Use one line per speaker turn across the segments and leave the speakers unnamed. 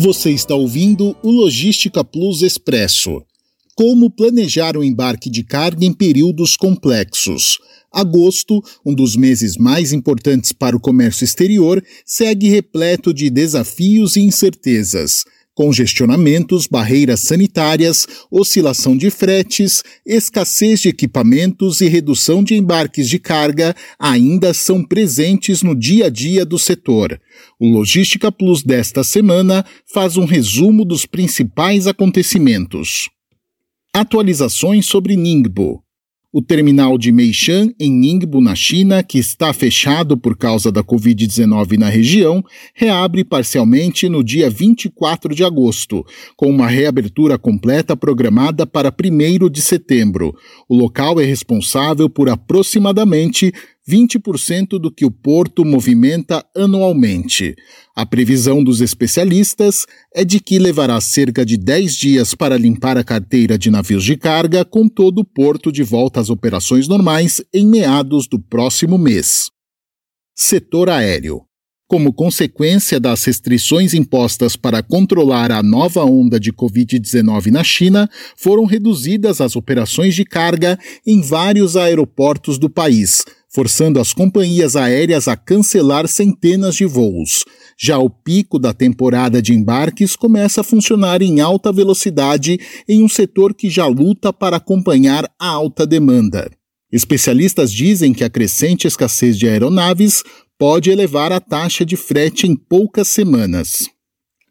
Você está ouvindo o Logística Plus Expresso. Como planejar o embarque de carga em períodos complexos? Agosto, um dos meses mais importantes para o comércio exterior, segue repleto de desafios e incertezas congestionamentos, barreiras sanitárias, oscilação de fretes, escassez de equipamentos e redução de embarques de carga ainda são presentes no dia a dia do setor. O Logística Plus desta semana faz um resumo dos principais acontecimentos. Atualizações sobre Ningbo. O terminal de Meishan, em Ningbo, na China, que está fechado por causa da Covid-19 na região, reabre parcialmente no dia 24 de agosto, com uma reabertura completa programada para 1 de setembro. O local é responsável por aproximadamente 20% do que o porto movimenta anualmente. A previsão dos especialistas é de que levará cerca de 10 dias para limpar a carteira de navios de carga, com todo o porto de volta às operações normais em meados do próximo mês. Setor aéreo. Como consequência das restrições impostas para controlar a nova onda de Covid-19 na China, foram reduzidas as operações de carga em vários aeroportos do país, forçando as companhias aéreas a cancelar centenas de voos. Já o pico da temporada de embarques começa a funcionar em alta velocidade em um setor que já luta para acompanhar a alta demanda. Especialistas dizem que a crescente escassez de aeronaves pode elevar a taxa de frete em poucas semanas.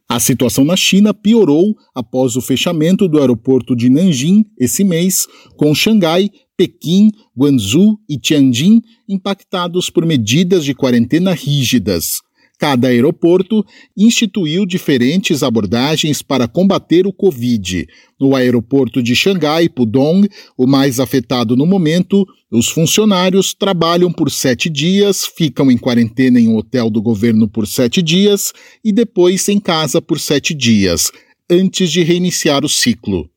A situação na China piorou após o fechamento do aeroporto de Nanjing esse mês, com Xangai, Pequim, Guangzhou e Tianjin impactados por medidas de quarentena rígidas. Cada aeroporto instituiu diferentes abordagens para combater o Covid. No aeroporto de Xangai, Pudong, o mais afetado no momento, os funcionários trabalham por sete dias, ficam em quarentena em um hotel do governo por sete dias e depois em casa por sete dias, antes de reiniciar o ciclo.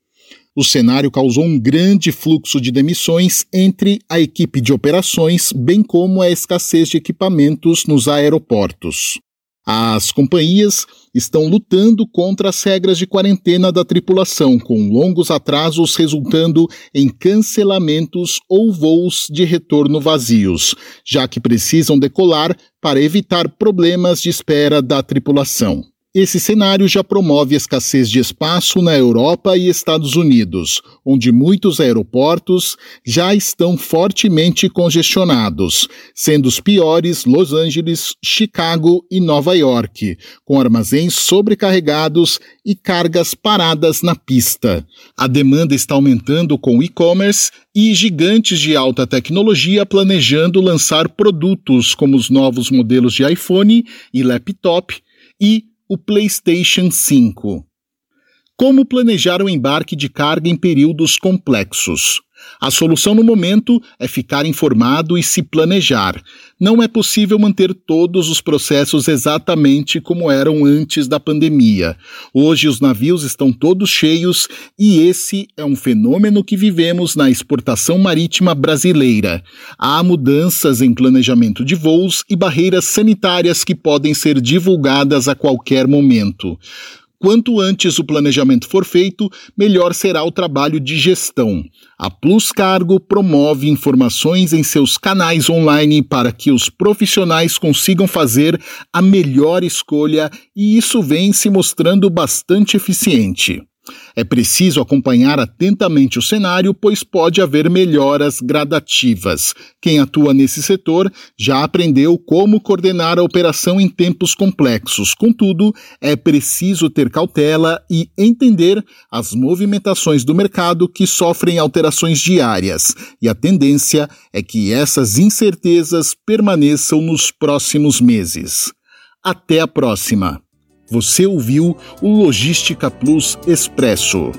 O cenário causou um grande fluxo de demissões entre a equipe de operações, bem como a escassez de equipamentos nos aeroportos. As companhias estão lutando contra as regras de quarentena da tripulação, com longos atrasos resultando em cancelamentos ou voos de retorno vazios, já que precisam decolar para evitar problemas de espera da tripulação. Esse cenário já promove escassez de espaço na Europa e Estados Unidos, onde muitos aeroportos já estão fortemente congestionados, sendo os piores Los Angeles, Chicago e Nova York, com armazéns sobrecarregados e cargas paradas na pista. A demanda está aumentando com e-commerce e gigantes de alta tecnologia planejando lançar produtos como os novos modelos de iPhone e laptop e o PlayStation 5. Como planejar o embarque de carga em períodos complexos? A solução no momento é ficar informado e se planejar. Não é possível manter todos os processos exatamente como eram antes da pandemia. Hoje os navios estão todos cheios e esse é um fenômeno que vivemos na exportação marítima brasileira. Há mudanças em planejamento de voos e barreiras sanitárias que podem ser divulgadas a qualquer momento. Quanto antes o planejamento for feito, melhor será o trabalho de gestão. A Plus Cargo promove informações em seus canais online para que os profissionais consigam fazer a melhor escolha e isso vem se mostrando bastante eficiente. É preciso acompanhar atentamente o cenário, pois pode haver melhoras gradativas. Quem atua nesse setor já aprendeu como coordenar a operação em tempos complexos. Contudo, é preciso ter cautela e entender as movimentações do mercado que sofrem alterações diárias. E a tendência é que essas incertezas permaneçam nos próximos meses. Até a próxima! Você ouviu o Logística Plus Expresso.